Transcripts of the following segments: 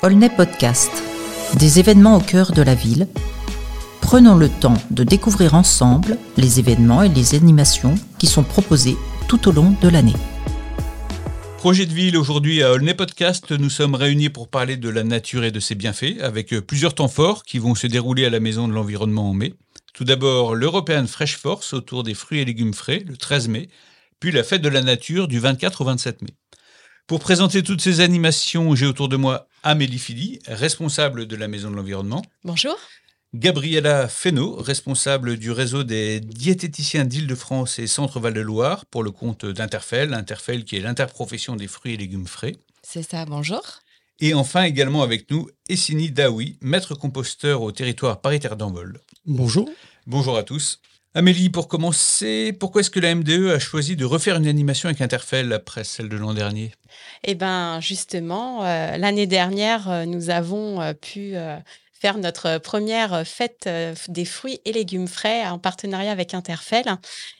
Aulnay Podcast. Des événements au cœur de la ville. Prenons le temps de découvrir ensemble les événements et les animations qui sont proposés tout au long de l'année. Projet de ville aujourd'hui à Aulnay Podcast, nous sommes réunis pour parler de la nature et de ses bienfaits avec plusieurs temps forts qui vont se dérouler à la Maison de l'Environnement en mai. Tout d'abord l'European Fresh Force autour des fruits et légumes frais le 13 mai, puis la fête de la nature du 24 au 27 mai. Pour présenter toutes ces animations, j'ai autour de moi Amélie Philly, responsable de la Maison de l'Environnement. Bonjour. Gabriella Fesneau, responsable du réseau des diététiciens d'Île-de-France et Centre-Val de Loire pour le compte d'Interfel, Interfel qui est l'interprofession des fruits et légumes frais. C'est ça, bonjour. Et enfin également avec nous, Essini Daoui, maître composteur au territoire paritaire d'Envol. Bonjour. Bonjour à tous. Amélie, pour commencer, pourquoi est-ce que la MDE a choisi de refaire une animation avec Interfell après celle de l'an dernier? Eh bien, justement, euh, l'année dernière, euh, nous avons euh, pu faire notre première fête des fruits et légumes frais en partenariat avec Interfell.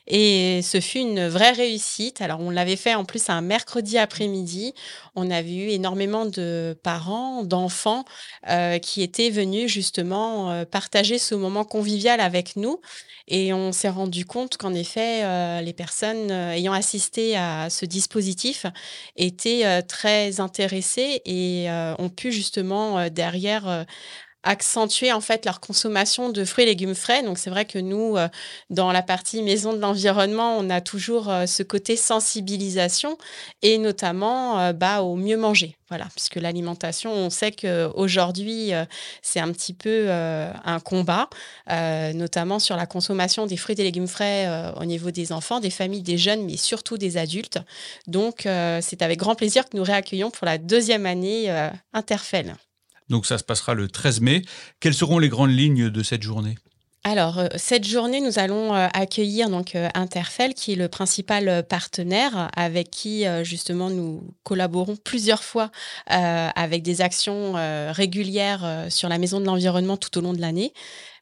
Et ce fut une vraie réussite. Alors, on l'avait fait en plus un mercredi après-midi. On avait eu énormément de parents, d'enfants qui étaient venus justement partager ce moment convivial avec nous. Et on s'est rendu compte qu'en effet, euh, les personnes euh, ayant assisté à ce dispositif étaient euh, très intéressées et ont pu justement derrière accentuer en fait leur consommation de fruits et légumes frais. Donc c'est vrai que nous, euh, dans la partie maison de l'environnement, on a toujours euh, ce côté sensibilisation et notamment euh, bah, au mieux manger. Voilà, puisque l'alimentation, on sait qu'aujourd'hui, c'est un petit peu un combat, notamment sur la consommation des fruits et légumes frais au niveau des enfants, des familles, des jeunes, mais surtout des adultes. Donc c'est avec grand plaisir que nous réaccueillons pour la deuxième année Interfell. Donc ça se passera le 13 mai. Quelles seront les grandes lignes de cette journée? Alors, euh, cette journée, nous allons euh, accueillir donc euh, Interfel, qui est le principal partenaire avec qui justement nous collaborons plusieurs fois avec des actions régulières sur la Maison de l'Environnement tout au long de l'année.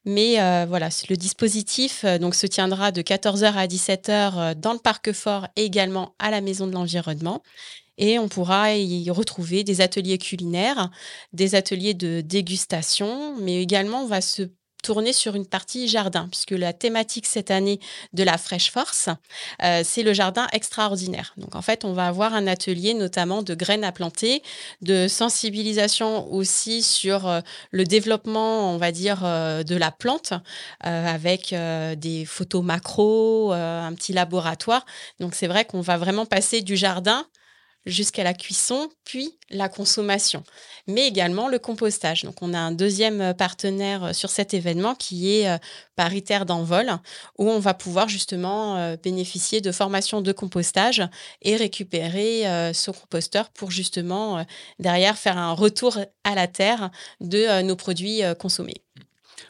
Mais voilà, le dispositif donc se tiendra de 14h à 17h dans le parc fort et également à la Maison de l'Environnement et on pourra y retrouver des ateliers culinaires, des ateliers de dégustation, mais également on va se tourner sur une partie jardin, puisque la thématique cette année de la Fresh Force, euh, c'est le jardin extraordinaire. Donc en fait, on va avoir un atelier notamment de graines à planter, de sensibilisation aussi sur euh, le développement, on va dire, euh, de la plante, avec des photos macro, un petit laboratoire. Donc c'est vrai qu'on va vraiment passer du jardin jusqu'à la cuisson, puis la consommation, mais également le compostage. Donc on a un deuxième euh, partenaire euh, sur cet événement qui est euh, Paritaire d'envol, où on va pouvoir justement bénéficier de formations de compostage et récupérer ce composteur pour justement derrière faire un retour à la terre de nos produits consommés.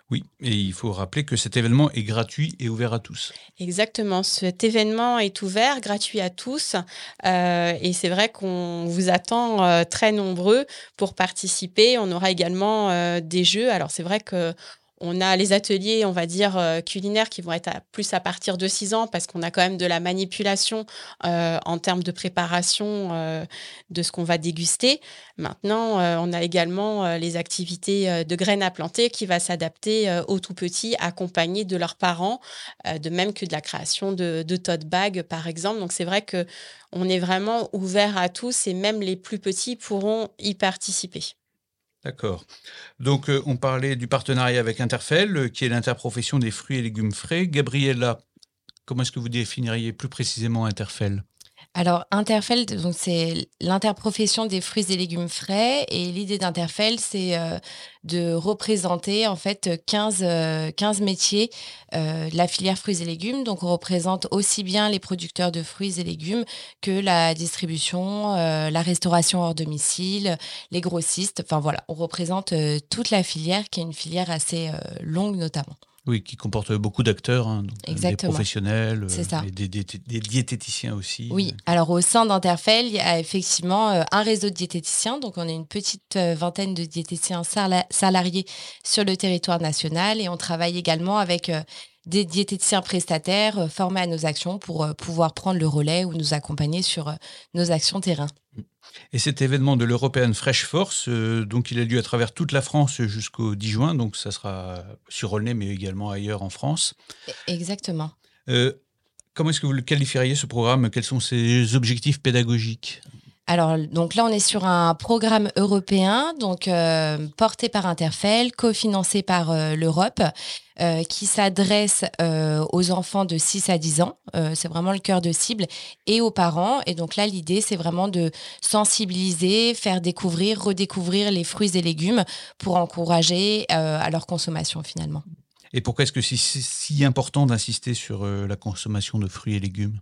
Oui, et il faut rappeler que cet événement est gratuit et ouvert à tous. Exactement, cet événement est ouvert, gratuit à tous, euh, et c'est vrai qu'on vous attend euh, très nombreux pour participer. On aura également euh, des jeux. Alors c'est vrai que on a les ateliers, on va dire, euh, culinaires qui vont être plus à partir de 6 ans parce qu'on a quand même de la manipulation euh, en termes de préparation euh, de ce qu'on va déguster. Maintenant, on a également les activités de graines à planter qui va s'adapter aux tout petits, accompagnés de leurs parents, de même que de la création de, de tote bags, par exemple. Donc, c'est vrai que on est vraiment ouvert à tous et même les plus petits pourront y participer. D'accord. Donc, euh, on parlait du partenariat avec Interfell, euh, qui est l'interprofession des fruits et légumes frais. Gabriella, comment est-ce que vous définiriez plus précisément Interfell? Alors, Interfell, c'est l'interprofession des fruits et légumes frais. Et l'idée d'Interfell, c'est euh, de représenter en fait 15, 15 euh, métiers euh, de la filière fruits et légumes. Donc, on représente aussi bien les producteurs de fruits et légumes que la distribution, la restauration hors domicile, les grossistes. Enfin, voilà, on représente toute la filière qui est une filière assez longue notamment. Oui, qui comporte beaucoup d'acteurs, hein, des professionnels, euh, des, diététiciens aussi. Oui, alors au sein d'Interfell, il y a effectivement euh, un réseau de diététiciens. Donc, on est une petite euh, vingtaine de diététiciens salariés sur le territoire national et on travaille également avec des diététiciens prestataires formés à nos actions pour pouvoir prendre le relais ou nous accompagner sur nos actions terrain. Et cet événement de l'European Fresh Force, donc il a lieu à travers toute la France jusqu'au 10 juin, donc ça sera sur Aulnay, mais également ailleurs en France. E-, exactement. comment est-ce que vous le qualifieriez ce programme? Quels sont ses objectifs pédagogiques? Alors, donc là, on est sur un programme européen, donc euh, porté par Interfel, cofinancé par euh, l'Europe, euh, qui s'adresse aux enfants de 6 à 10 ans. c'est vraiment le cœur de cible et aux parents. Et donc là, l'idée, c'est vraiment de sensibiliser, faire découvrir, redécouvrir les fruits et légumes pour encourager à leur consommation finalement. Et pourquoi est-ce que c'est si important d'insister sur la consommation de fruits et légumes?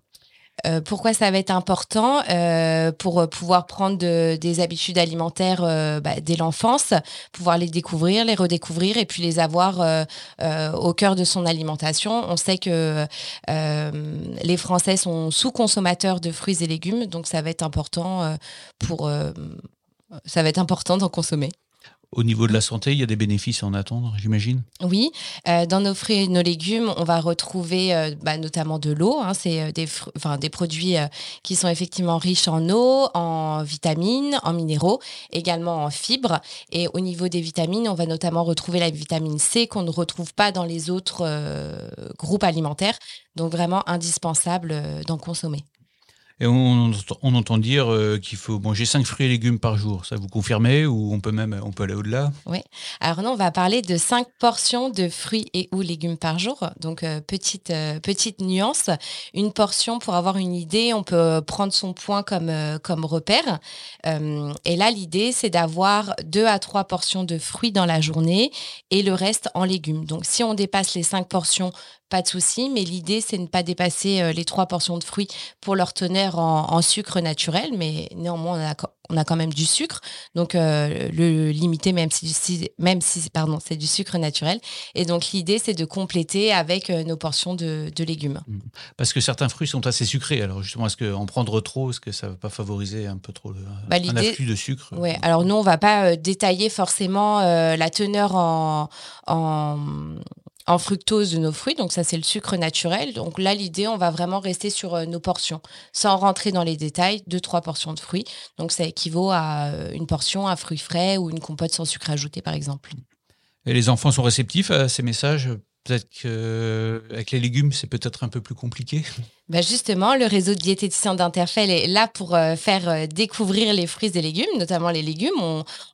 Euh, pourquoi ça va être important euh, pour pouvoir prendre des habitudes alimentaires euh, bah, dès l'enfance, pouvoir les découvrir, les redécouvrir et puis les avoir au cœur de son alimentation? On sait que les Français sont sous-consommateurs de fruits et légumes, donc ça va être important pour ça va être important d'en consommer. Au niveau de la santé, il y a des bénéfices à en attendre, j'imagine? Oui, euh, dans nos fruits et nos légumes, on va retrouver euh, bah, notamment de l'eau. Hein, c'est euh, des, des produits qui sont effectivement riches en eau, en vitamines, en minéraux, également en fibres. Et au niveau des vitamines, on va notamment retrouver la vitamine C qu'on ne retrouve pas dans les autres groupes alimentaires. Donc vraiment indispensable d'en consommer. Et on, entend dire euh, qu'il faut manger 5 fruits et légumes par jour. Ça vous confirmez ou on peut même on peut aller au-delà? Oui. Alors non, on va parler de 5 portions de fruits et ou légumes par jour. Donc euh, petite euh, petite nuance, une portion pour avoir une idée, on peut prendre son point comme comme repère. et là l'idée c'est d'avoir 2 à 3 portions de fruits dans la journée et le reste en légumes. Donc si on dépasse les 5 portions pas de souci, mais l'idée, c'est de ne pas dépasser euh, les trois portions de fruits pour leur teneur en, sucre naturel, mais néanmoins, on a, on a quand même du sucre, donc euh, le limiter même si, même si pardon, c'est du sucre naturel. Et donc l'idée, c'est de compléter avec euh, nos portions de, légumes. Mmh. Parce que certains fruits sont assez sucrés, alors justement, est-ce qu'en prendre trop, est-ce que ça ne va pas favoriser un peu trop le, bah, un afflux de sucre Ouais, alors nous, on ne va pas détailler forcément la teneur en, en en fructose de nos fruits. Donc ça, c'est le sucre naturel. Donc là, l'idée, on va vraiment rester sur euh, nos portions, sans rentrer dans les détails. Deux, trois portions de fruits. Donc ça équivaut à euh, une portion, un fruit frais ou une compote sans sucre ajouté, par exemple. Et les enfants sont réceptifs à ces messages Peut-être qu'avec les légumes, c'est peut-être un peu plus compliqué. Bah justement, le réseau de diététiciens d'Interfell est là pour euh, faire euh, découvrir les fruits et légumes, notamment les légumes.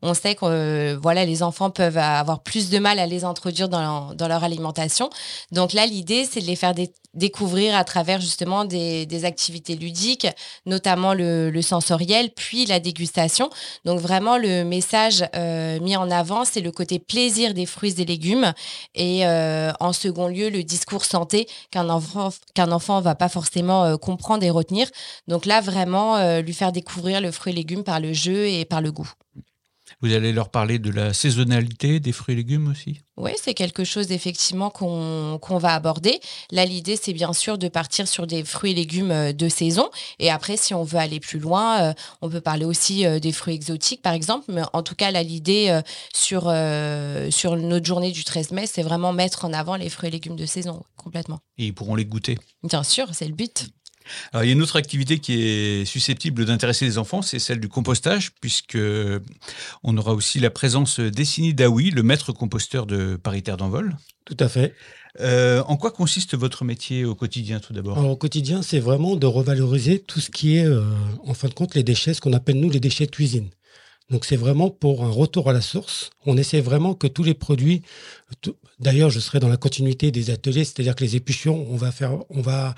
On, sait que euh, voilà, les enfants peuvent avoir plus de mal à les introduire dans, leur alimentation. Donc là, l'idée, c'est de les faire découvrir à travers justement des, activités ludiques, notamment le, le, sensoriel, puis la dégustation. Donc vraiment, le message mis en avant, c'est le côté plaisir des fruits et légumes. Et en second lieu, le discours santé qu'un enfant qu'un va pas forcément forcément euh, comprendre et retenir. Donc là, vraiment, euh, lui faire découvrir le fruit et légumes par le jeu et par le goût. Vous allez leur parler de la saisonnalité des fruits et légumes aussi? Oui, c'est quelque chose effectivement qu'on va aborder. Là, l'idée, c'est bien sûr de partir sur des fruits et légumes euh, de saison. Et après, si on veut aller plus loin, on peut parler aussi des fruits exotiques, par exemple. Mais en tout cas, là, l'idée sur, sur notre journée du 13 mai, c'est vraiment mettre en avant les fruits et légumes de saison, complètement. Et ils pourront les goûter Bien sûr, c'est le but. Alors, il y a une autre activité qui est susceptible d'intéresser les enfants, c'est celle du compostage, puisque on aura aussi la présence d'Essini Daoui, le maître composteur de Paris Terre d'Envol. Tout à fait. Euh, en quoi consiste votre métier au quotidien tout d'abord? Au quotidien, c'est vraiment de revaloriser tout ce qui est, euh, en fin de compte, les déchets, ce qu'on appelle nous les déchets de cuisine. Donc c'est vraiment pour un retour à la source. On essaie vraiment que tous les produits, d'ailleurs je serai dans la continuité des ateliers, c'est-à-dire que les épluchures, on va faire, on va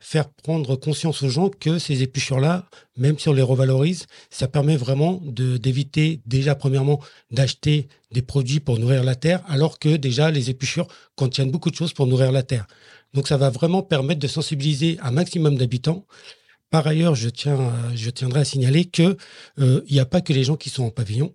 faire prendre conscience aux gens que ces épluchures-là, même si on les revalorise, ça permet vraiment d'éviter déjà premièrement d'acheter des produits pour nourrir la terre, alors que déjà les épluchures contiennent beaucoup de choses pour nourrir la terre. Donc ça va vraiment permettre de sensibiliser un maximum d'habitants par ailleurs, je, tiens, tiendrai à signaler qu'il euh, n'y a pas que les gens qui sont en pavillon.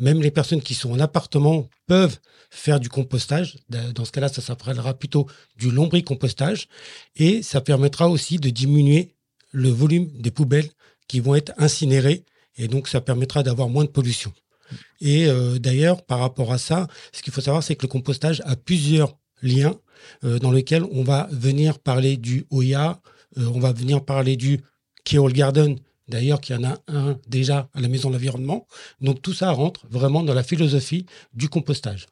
Même les personnes qui sont en appartement peuvent faire du compostage. Dans ce cas-là, ça s'appellera plutôt du lombricompostage. Et ça permettra aussi de diminuer le volume des poubelles qui vont être incinérées. Et donc, ça permettra d'avoir moins de pollution. Et euh, d'ailleurs, par rapport à ça, ce qu'il faut savoir, c'est que le compostage a plusieurs lien dans lequel on va venir parler du Oya, on va venir parler du Keol Garden, d'ailleurs qu'il y en a un déjà à la Maison de l'Environnement. Donc tout ça rentre vraiment dans la philosophie du compostage.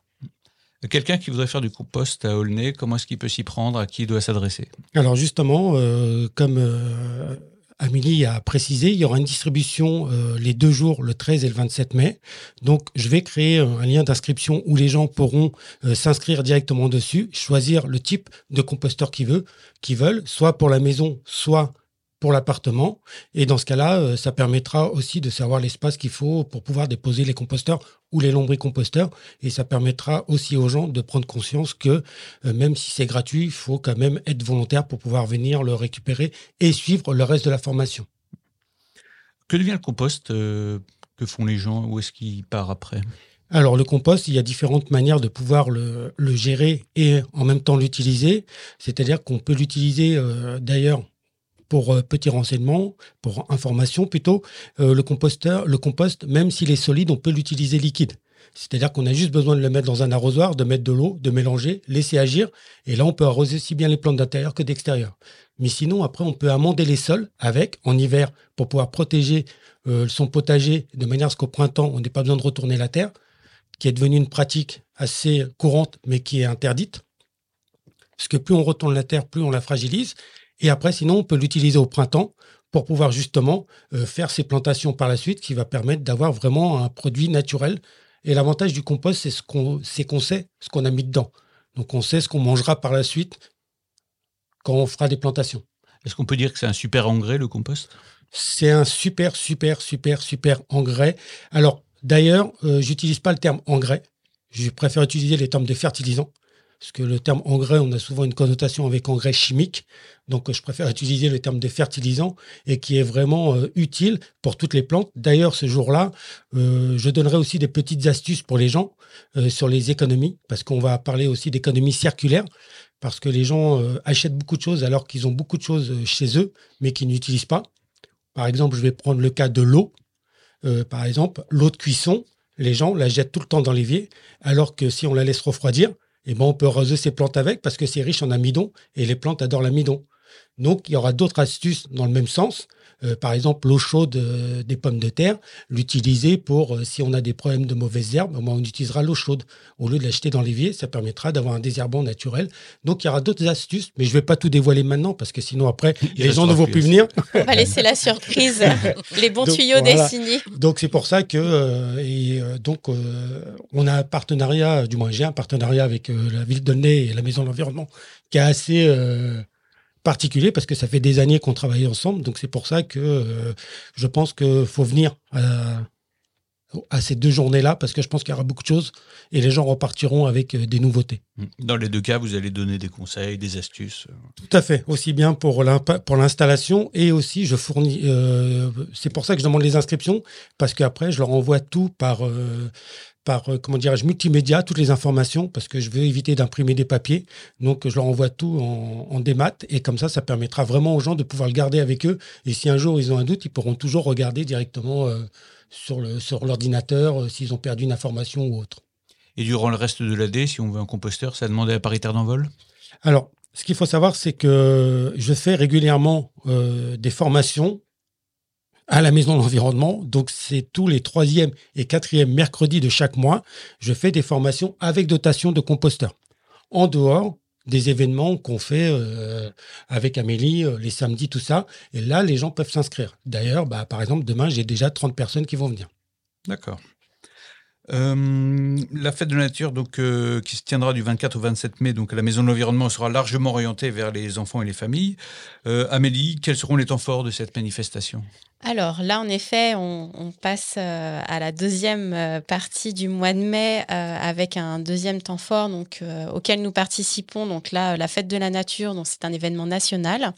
Quelqu'un qui voudrait faire du compost à Aulnay, comment est-ce qu'il peut s'y prendre? À qui il doit s'adresser? Alors justement, euh, comme euh, Amélie a précisé, il y aura une distribution euh, les deux jours, le 13 et le 27 mai. Donc je vais créer un lien d'inscription où les gens pourront s'inscrire directement dessus, choisir le type de composteur qu'ils veulent, veulent, soit pour la maison, soit pour l'appartement. Et dans ce cas-là, euh, ça permettra aussi de savoir l'espace qu'il faut pour pouvoir déposer les composteurs ou les lombricomposteurs. Et ça permettra aussi aux gens de prendre conscience que euh, même si c'est gratuit, il faut quand même être volontaire pour pouvoir venir le récupérer et suivre le reste de la formation. Que devient le compost euh, Que font les gens? Où est-ce qu'il part après? Alors le compost, il y a différentes manières de pouvoir le, gérer et en même temps l'utiliser. C'est-à-dire qu'on peut l'utiliser d'ailleurs pour euh, petit renseignement, pour information plutôt, euh, le composteur, le compost, même s'il est solide, on peut l'utiliser liquide. C'est-à-dire qu'on a juste besoin de le mettre dans un arrosoir, de mettre de l'eau, de mélanger, laisser agir. Et là, on peut arroser aussi bien les plantes d'intérieur que d'extérieur. Mais sinon, après, on peut amender les sols avec, en hiver, pour pouvoir protéger euh, son potager de manière à ce qu'au printemps, on n'ait pas besoin de retourner la terre, qui est devenue une pratique assez courante, mais qui est interdite. Parce que plus on retourne la terre, plus on la fragilise. Et après, sinon, on peut l'utiliser au printemps pour pouvoir justement euh, faire ces plantations par la suite qui va permettre d'avoir vraiment un produit naturel. Et l'avantage du compost, c'est ce qu'on sait ce qu'on a mis dedans. Donc on sait ce qu'on mangera par la suite quand on fera des plantations. Est-ce qu'on peut dire que c'est un super engrais, le compost? C'est un super, super, super, super engrais. Alors, d'ailleurs, euh, j'utilise pas le terme engrais. Je préfère utiliser les termes de fertilisants. Parce que le terme engrais, on a souvent une connotation avec engrais chimique. Donc, je préfère utiliser le terme de fertilisant et qui est vraiment euh, utile pour toutes les plantes. D'ailleurs, ce jour-là, euh, je donnerai aussi des petites astuces pour les gens euh, sur les économies, parce qu'on va parler aussi d'économie circulaire, parce que les gens achètent beaucoup de choses alors qu'ils ont beaucoup de choses chez eux, mais qu'ils n'utilisent pas. Par exemple, je vais prendre le cas de l'eau. par exemple, l'eau de cuisson, les gens la jettent tout le temps dans l'évier, alors que si on la laisse refroidir, et ben on peut arroser ces plantes avec parce que c'est riche en amidon et les plantes adorent l'amidon. Donc, il y aura d'autres astuces dans le même sens. Euh, par exemple, l'eau chaude euh, des pommes de terre, l'utiliser pour, euh, si on a des problèmes de mauvaises herbes, on utilisera l'eau chaude. Au lieu de l'acheter dans l'évier, ça permettra d'avoir un désherbant naturel. Donc, il y aura d'autres astuces, mais je ne vais pas tout dévoiler maintenant parce que sinon, après, les gens ne vont plus venir. On va laisser la surprise, les bons tuyaux dessinés. Donc, c'est pour ça que, et, donc, on a un partenariat, du moins, j'ai un partenariat avec la ville de Ney et la Maison de l'Environnement qui est assez particulier parce que ça fait des années qu'on travaille ensemble. Donc c'est pour ça que euh, je pense qu'il faut venir à, ces deux journées-là parce que je pense qu'il y aura beaucoup de choses et les gens repartiront avec euh, des nouveautés. Dans les deux cas, vous allez donner des conseils, des astuces. Tout à fait, aussi bien pour l'installation et aussi je fournis. Euh, c'est pour ça que je demande les inscriptions parce qu'après je leur envoie tout par par, euh, comment dirais-je, multimédia, toutes les informations, parce que je veux éviter d'imprimer des papiers. Donc, je leur envoie tout en, démat, et comme ça, ça permettra vraiment aux gens de pouvoir le garder avec eux. Et si un jour ils ont un doute, ils pourront toujours regarder directement euh, sur l'ordinateur sur euh, s'ils ont perdu une information ou autre. Et durant le reste de l'année, si on veut un composteur, ça demande à paritaire d'envol? Alors, ce qu'il faut savoir, c'est que je fais régulièrement des formations à la Maison de l'Environnement. Donc, c'est tous les troisième et quatrième mercredis de chaque mois. Je fais des formations avec dotation de composteurs. En dehors des événements qu'on fait euh, avec Amélie, euh, les samedis, tout ça. Et là, les gens peuvent s'inscrire. D'ailleurs, bah, par exemple, demain, j'ai déjà 30 personnes qui vont venir. D'accord. Euh, la fête de la nature, donc, euh, qui se tiendra du 24 au 27 mai, donc la Maison de l'Environnement, sera largement orientée vers les enfants et les familles. Euh, Amélie, quels seront les temps forts de cette manifestation? Alors là, en effet, on, passe à la deuxième partie du mois de mai avec un deuxième temps fort auquel nous participons. Donc là, la fête de la nature, c'est un événement national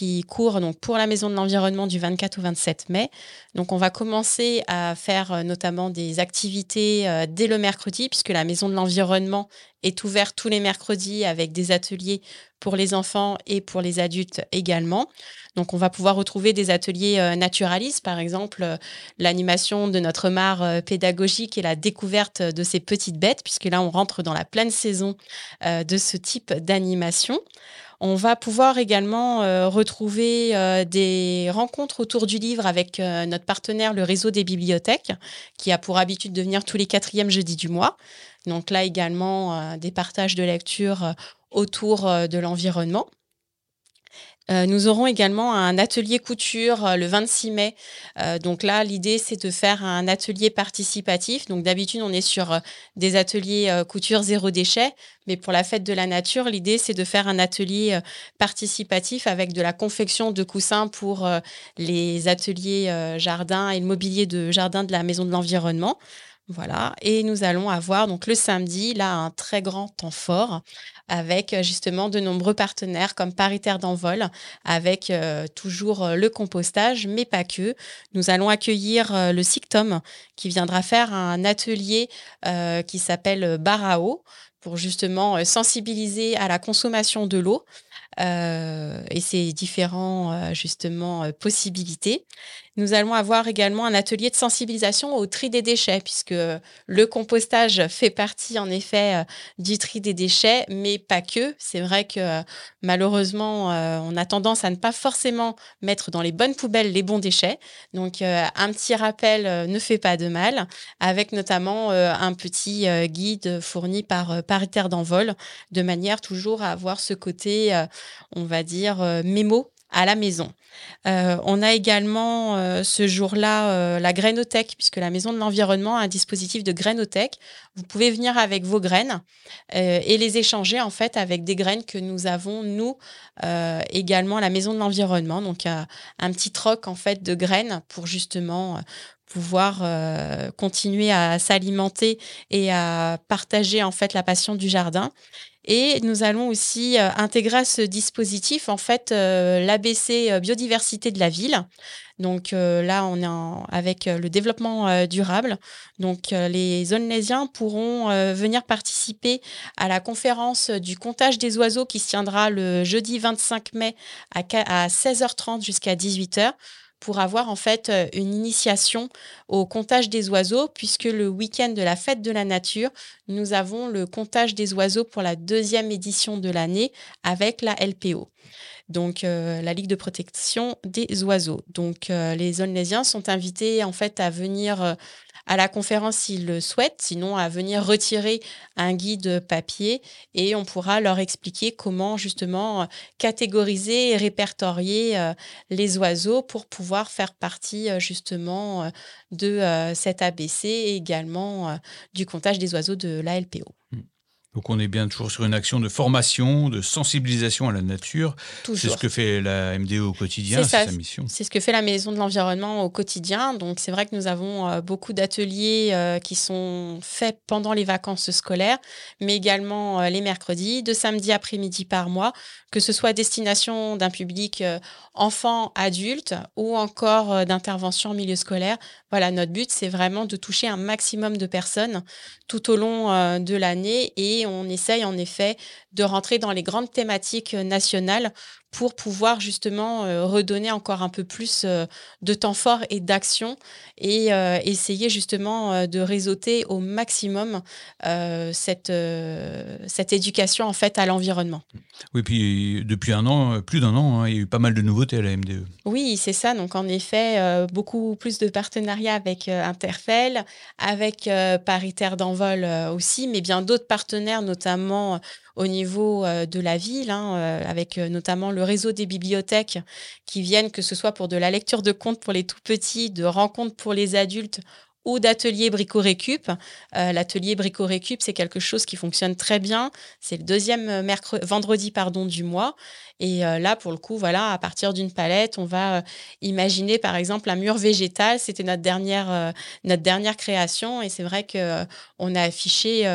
qui court donc pour la Maison de l'Environnement du 24 au 27 mai. Donc on va commencer à faire euh, notamment des activités euh, dès le mercredi, puisque la Maison de l'Environnement est ouverte tous les mercredis avec des ateliers pour les enfants et pour les adultes également. Donc on va pouvoir retrouver des ateliers euh, naturalistes, par exemple l'animation de notre mare pédagogique et la découverte de ces petites bêtes, puisque là on rentre dans la pleine saison de ce type d'animation. On va pouvoir également euh, retrouver euh, des rencontres autour du livre avec euh, notre partenaire, le réseau des bibliothèques, qui a pour habitude de venir tous les quatrièmes jeudis du mois. Donc là également, des partages de lecture autour de l'environnement. Euh, nous aurons également un atelier couture euh, le 26 mai. Euh, donc là, l'idée, c'est de faire un atelier participatif. Donc d'habitude, on est sur des ateliers couture zéro déchet. Mais pour la fête de la nature, l'idée, c'est de faire un atelier participatif avec de la confection de coussins pour les ateliers jardin et le mobilier de jardin de la Maison de l'Environnement. Voilà, et nous allons avoir donc le samedi, là, un très grand temps fort avec euh, justement de nombreux partenaires comme Paritaire d'envol, avec euh, toujours euh, le compostage, mais pas que. Nous allons accueillir le SICTOM qui viendra faire un atelier qui s'appelle Barao pour justement sensibiliser à la consommation de l'eau. Et ses différentes justement possibilités. Nous allons avoir également un atelier de sensibilisation au tri des déchets, puisque le compostage fait partie en effet euh, du tri des déchets, mais pas que. C'est vrai que malheureusement, euh, on a tendance à ne pas forcément mettre dans les bonnes poubelles les bons déchets. Donc euh, un petit rappel ne fait pas de mal, avec notamment un petit guide fourni par Paritaire d'envol, de manière toujours à avoir ce côté, on va dire, mémo à la maison. Euh, on a également euh, ce jour-là euh, la grainothèque, puisque la Maison de l'Environnement a un dispositif de grainothèque. Vous pouvez venir avec vos graines et les échanger en fait avec des graines que nous avons, nous, également à la Maison de l'Environnement. Donc un petit troc en fait de graines pour justement pouvoir continuer à s'alimenter et à partager en fait la passion du jardin. Et nous allons aussi euh, intégrer à ce dispositif en fait euh, l'ABC euh, biodiversité de la ville. Donc là, on est avec le développement durable. Donc les Onlésiens pourront venir participer à la conférence du comptage des oiseaux qui se tiendra le jeudi 25 mai à, à 16h30 jusqu'à 18h pour avoir en fait euh, une initiation au comptage des oiseaux, puisque le week-end de la fête de la nature, nous avons le comptage des oiseaux pour la deuxième édition de l'année avec la LPO donc euh, la Ligue de protection des oiseaux. Donc euh, les Onlésiens sont invités en fait à venir à la conférence s'ils le souhaitent, sinon à venir retirer un guide papier et on pourra leur expliquer comment justement catégoriser et répertorier euh, les oiseaux pour pouvoir faire partie euh, justement euh, de cet ABC et également du comptage des oiseaux de la LPO. Mmh. Donc on est bien toujours sur une action de formation, de sensibilisation à la nature. C'est ce que fait la MDO au quotidien, c'est sa mission. C'est ce que fait la Maison de l'Environnement au quotidien. Donc c'est vrai que nous avons euh, beaucoup d'ateliers euh, qui sont faits pendant les vacances scolaires, mais également euh, les mercredis, de samedi après-midi par mois, que ce soit à destination d'un public enfant, adulte ou encore d'intervention en milieu scolaire. Voilà, notre but, c'est vraiment de toucher un maximum de personnes tout au long de l'année et on essaye en effet de rentrer dans les grandes thématiques euh, nationales pour pouvoir justement euh, redonner encore un peu plus euh, de temps fort et d'action et essayer justement de réseauter au maximum cette, cette éducation en fait à l'environnement. Oui, puis depuis un an, plus d'un an, hein, il y a eu pas mal de nouveautés à la MDE. Oui, c'est ça. Donc en effet, beaucoup plus de partenariats avec Interfel, avec Paritaire d'envol aussi, mais bien d'autres partenaires, notamment au niveau euh, de la ville, hein, euh, avec euh, notamment le réseau des bibliothèques qui viennent, que ce soit pour de la lecture de contes pour les tout petits, de rencontres pour les adultes ou d'atelier Brico-Récup. L'atelier Brico-Récup, c'est quelque chose qui fonctionne très bien. C'est le deuxième vendredi pardon, du mois. Et euh, là, pour le coup, voilà, à partir d'une palette, on va euh, imaginer par exemple un mur végétal. C'était notre dernière, notre dernière création. Et c'est vrai qu'on a affiché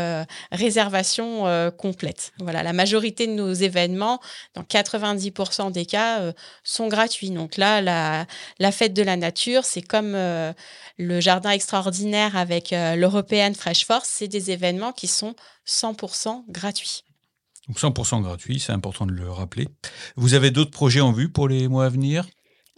réservation complète. Voilà, la majorité de nos événements, dans 90% des cas, sont gratuits. Donc là, la, la fête de la nature, c'est comme le jardin extraordinaire avec euh, l'European Fresh Force, c'est des événements qui sont 100% gratuits. Donc 100% gratuit, c'est important de le rappeler. Vous avez d'autres projets en vue pour les mois à venir?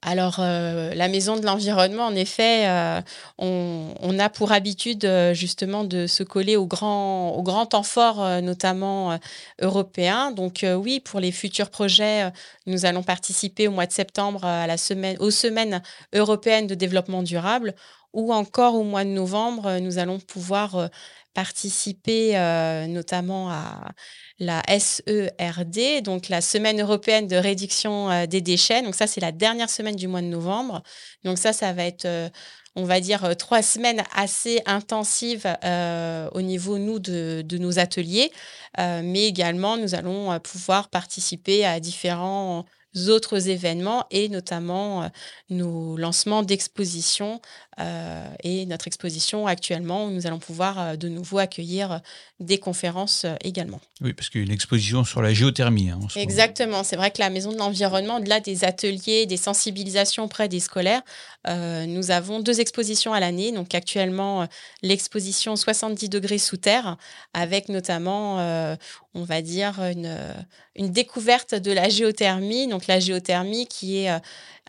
Alors, euh, la Maison de l'Environnement, en effet, euh, on, a pour habitude justement de se coller aux grands, aux temps forts, notamment européens. Donc oui, pour les futurs projets, nous allons participer au mois de septembre à la semaine, aux semaines européennes de développement durable ou encore au mois de novembre, euh, nous allons pouvoir euh, participer euh, notamment à la SERD, donc la Semaine européenne de réduction des déchets. Donc ça, c'est la dernière semaine du mois de novembre. Donc ça, ça va être, on va dire, trois semaines assez intensives au niveau, nous, de, de nos ateliers. mais également, nous allons pouvoir participer à différents autres événements et notamment euh, nos lancements d'expositions euh, et notre exposition actuellement où nous allons pouvoir euh, de nouveau accueillir des conférences également. Oui, parce qu'il y a une exposition sur la géothermie. Hein, Exactement, c'est vrai que la Maison de l'Environnement, au-delà des ateliers, des sensibilisations auprès des scolaires, nous avons deux expositions à l'année. Donc actuellement, l'exposition 70 degrés sous terre, avec notamment, on va dire, une, une découverte de la géothermie. Donc la géothermie qui est euh,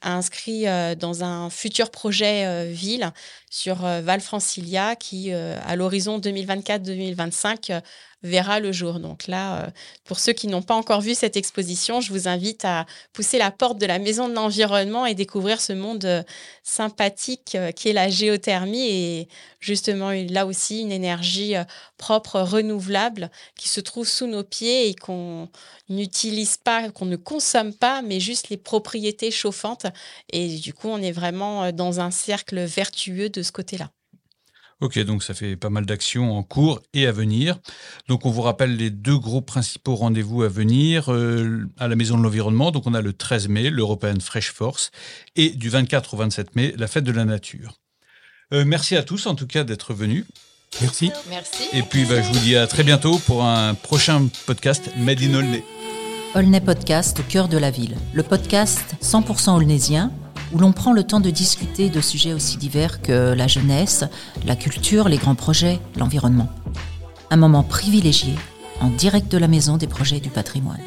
inscrit euh, dans un futur projet euh, ville sur Val Francilia qui, à l'horizon 2024-2025, verra le jour. Donc là, euh, pour ceux qui n'ont pas encore vu cette exposition, je vous invite à pousser la porte de la Maison de l'Environnement et découvrir ce monde euh, sympathique euh, qui est la géothermie et justement là aussi une énergie propre, renouvelable qui se trouve sous nos pieds et qu'on n'utilise pas, qu'on ne consomme pas, mais juste les propriétés chauffantes. Et du coup, on est vraiment dans un cercle vertueux de ce côté-là. Ok, donc ça fait pas mal d'actions en cours et à venir. Donc on vous rappelle les deux gros principaux rendez-vous à venir euh, à la Maison de l'Environnement. Donc on a le 13 mai, l'European Fresh Force, et du 24 au 27 mai, la Fête de la Nature. Euh, merci à tous en tout cas d'être venus. Merci. Merci. Et puis bah, je vous dis à très bientôt pour un prochain podcast Made in Olney. Olney Podcast au cœur de la ville. Le podcast 100% olnésien où l'on prend le temps de discuter de sujets aussi divers que la jeunesse, la culture, les grands projets, l'environnement. Un moment privilégié en direct de la maison des projets du patrimoine.